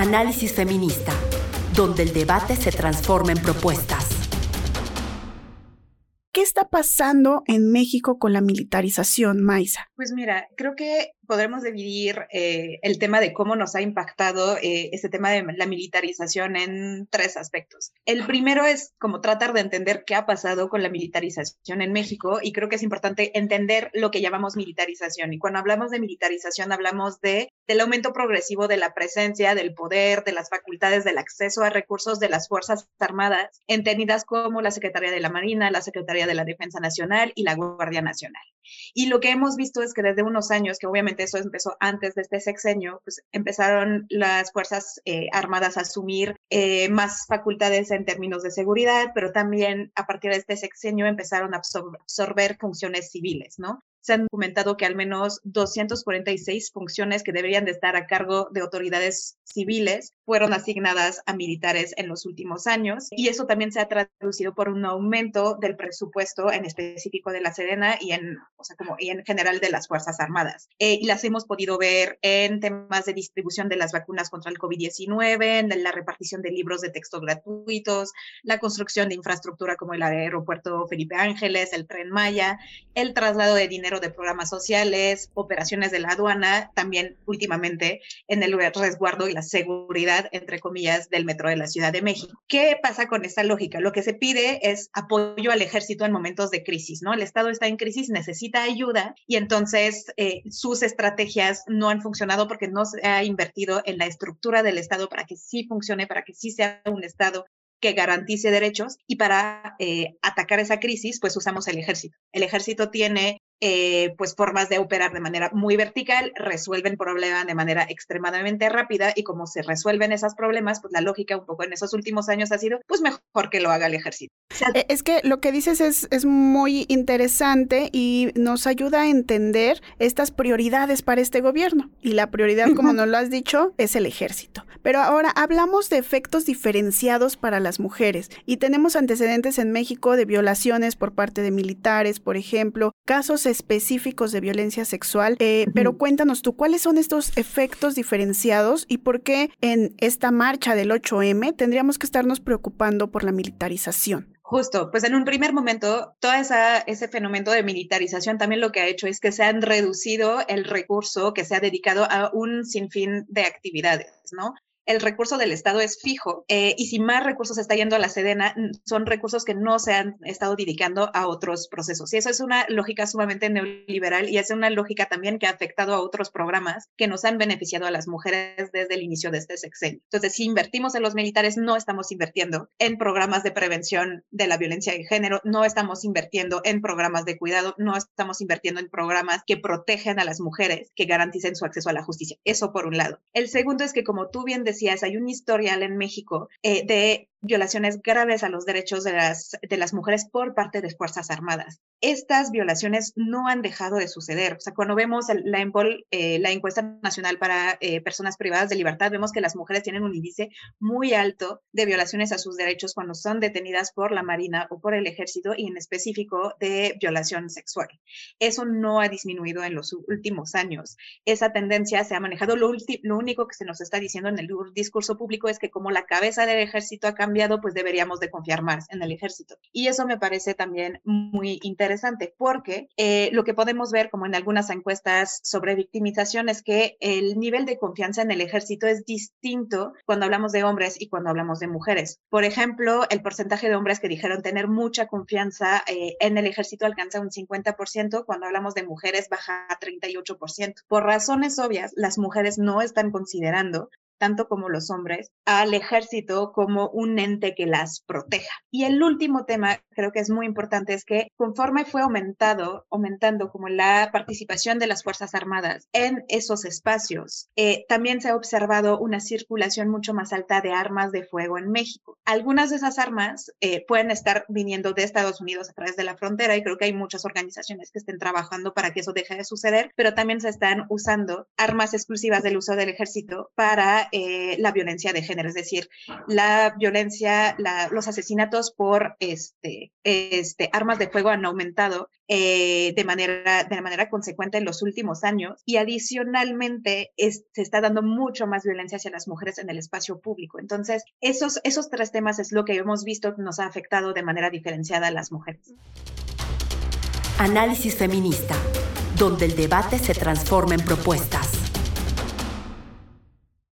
Análisis Feminista, donde el debate se transforma en propuestas. ¿Qué está pasando en México con la militarización, Maisa? Pues mira, creo que podremos dividir eh, el tema de cómo nos ha impactado eh, este tema de la militarización en tres aspectos. El primero es como tratar de entender qué ha pasado con la militarización en México y creo que es importante entender lo que llamamos militarización. Y cuando hablamos de militarización hablamos de, del aumento progresivo de la presencia, del poder, de las facultades, del acceso a recursos de las Fuerzas Armadas, entendidas como la Secretaría de la Marina, la Secretaría de la Defensa Nacional y la Guardia Nacional. Y lo que hemos visto es que desde unos años, que obviamente eso empezó antes de este sexenio, pues empezaron las Fuerzas eh, Armadas a asumir eh, más facultades en términos de seguridad, pero también a partir de este sexenio empezaron a absorber funciones civiles, ¿no? Se han documentado que al menos 246 funciones que deberían de estar a cargo de autoridades civiles fueron asignadas a militares en los últimos años y eso también se ha traducido por un aumento del presupuesto en específico de la Serena y en, o sea, como, y en general de las Fuerzas Armadas. Eh, y las hemos podido ver en temas de distribución de las vacunas contra el COVID-19, en la repartición de libros de texto gratuitos, la construcción de infraestructura como el aeropuerto Felipe Ángeles, el tren Maya, el traslado de dinero de programas sociales, operaciones de la aduana, también últimamente en el resguardo y la seguridad, entre comillas, del metro de la Ciudad de México. ¿Qué pasa con esta lógica? Lo que se pide es apoyo al ejército en momentos de crisis, ¿no? El Estado está en crisis, necesita ayuda y entonces eh, sus estrategias no han funcionado porque no se ha invertido en la estructura del Estado para que sí funcione, para que sí sea un Estado que garantice derechos y para eh, atacar esa crisis, pues usamos el ejército. El ejército tiene eh, pues formas de operar de manera muy vertical, resuelven problemas de manera extremadamente rápida y como se resuelven esos problemas, pues la lógica un poco en esos últimos años ha sido, pues mejor que lo haga el ejército. Eh, es que lo que dices es, es muy interesante y nos ayuda a entender estas prioridades para este gobierno. Y la prioridad, como nos lo has dicho, es el ejército. Pero ahora hablamos de efectos diferenciados para las mujeres y tenemos antecedentes en México de violaciones por parte de militares, por ejemplo, casos específicos de violencia sexual, eh, pero cuéntanos tú, ¿cuáles son estos efectos diferenciados y por qué en esta marcha del 8M tendríamos que estarnos preocupando por la militarización? Justo, pues en un primer momento, todo esa, ese fenómeno de militarización también lo que ha hecho es que se han reducido el recurso que se ha dedicado a un sinfín de actividades, ¿no? El recurso del Estado es fijo eh, y si más recursos está yendo a la Sedena, son recursos que no se han estado dedicando a otros procesos. Y eso es una lógica sumamente neoliberal y es una lógica también que ha afectado a otros programas que nos han beneficiado a las mujeres desde el inicio de este sexenio. Entonces, si invertimos en los militares, no estamos invirtiendo en programas de prevención de la violencia de género, no estamos invirtiendo en programas de cuidado, no estamos invirtiendo en programas que protegen a las mujeres, que garanticen su acceso a la justicia. Eso por un lado. El segundo es que, como tú bien decías, hay un historial en México eh, de violaciones graves a los derechos de las, de las mujeres por parte de Fuerzas Armadas. Estas violaciones no han dejado de suceder. O sea, cuando vemos la, eh, la encuesta nacional para eh, personas privadas de libertad, vemos que las mujeres tienen un índice muy alto de violaciones a sus derechos cuando son detenidas por la Marina o por el Ejército y en específico de violación sexual. Eso no ha disminuido en los últimos años. Esa tendencia se ha manejado. Lo, lo único que se nos está diciendo en el discurso público es que como la cabeza del ejército ha cambiado, pues deberíamos de confiar más en el ejército. Y eso me parece también muy interesante porque eh, lo que podemos ver como en algunas encuestas sobre victimización es que el nivel de confianza en el ejército es distinto cuando hablamos de hombres y cuando hablamos de mujeres. Por ejemplo, el porcentaje de hombres que dijeron tener mucha confianza eh, en el ejército alcanza un 50%, cuando hablamos de mujeres baja a 38%. Por razones obvias, las mujeres no están considerando tanto como los hombres, al ejército como un ente que las proteja. Y el último tema, creo que es muy importante, es que conforme fue aumentado, aumentando como la participación de las Fuerzas Armadas en esos espacios, eh, también se ha observado una circulación mucho más alta de armas de fuego en México. Algunas de esas armas eh, pueden estar viniendo de Estados Unidos a través de la frontera y creo que hay muchas organizaciones que estén trabajando para que eso deje de suceder, pero también se están usando armas exclusivas del uso del ejército para eh, la violencia de género, es decir, la violencia, los asesinatos por este, este, armas de fuego han aumentado eh, de, manera, de manera consecuente en los últimos años y adicionalmente se está dando mucho más violencia hacia las mujeres en el espacio público. Entonces, esos, esos tres temas es lo que hemos visto que nos ha afectado de manera diferenciada a las mujeres. Análisis feminista, donde el debate se transforma en propuestas.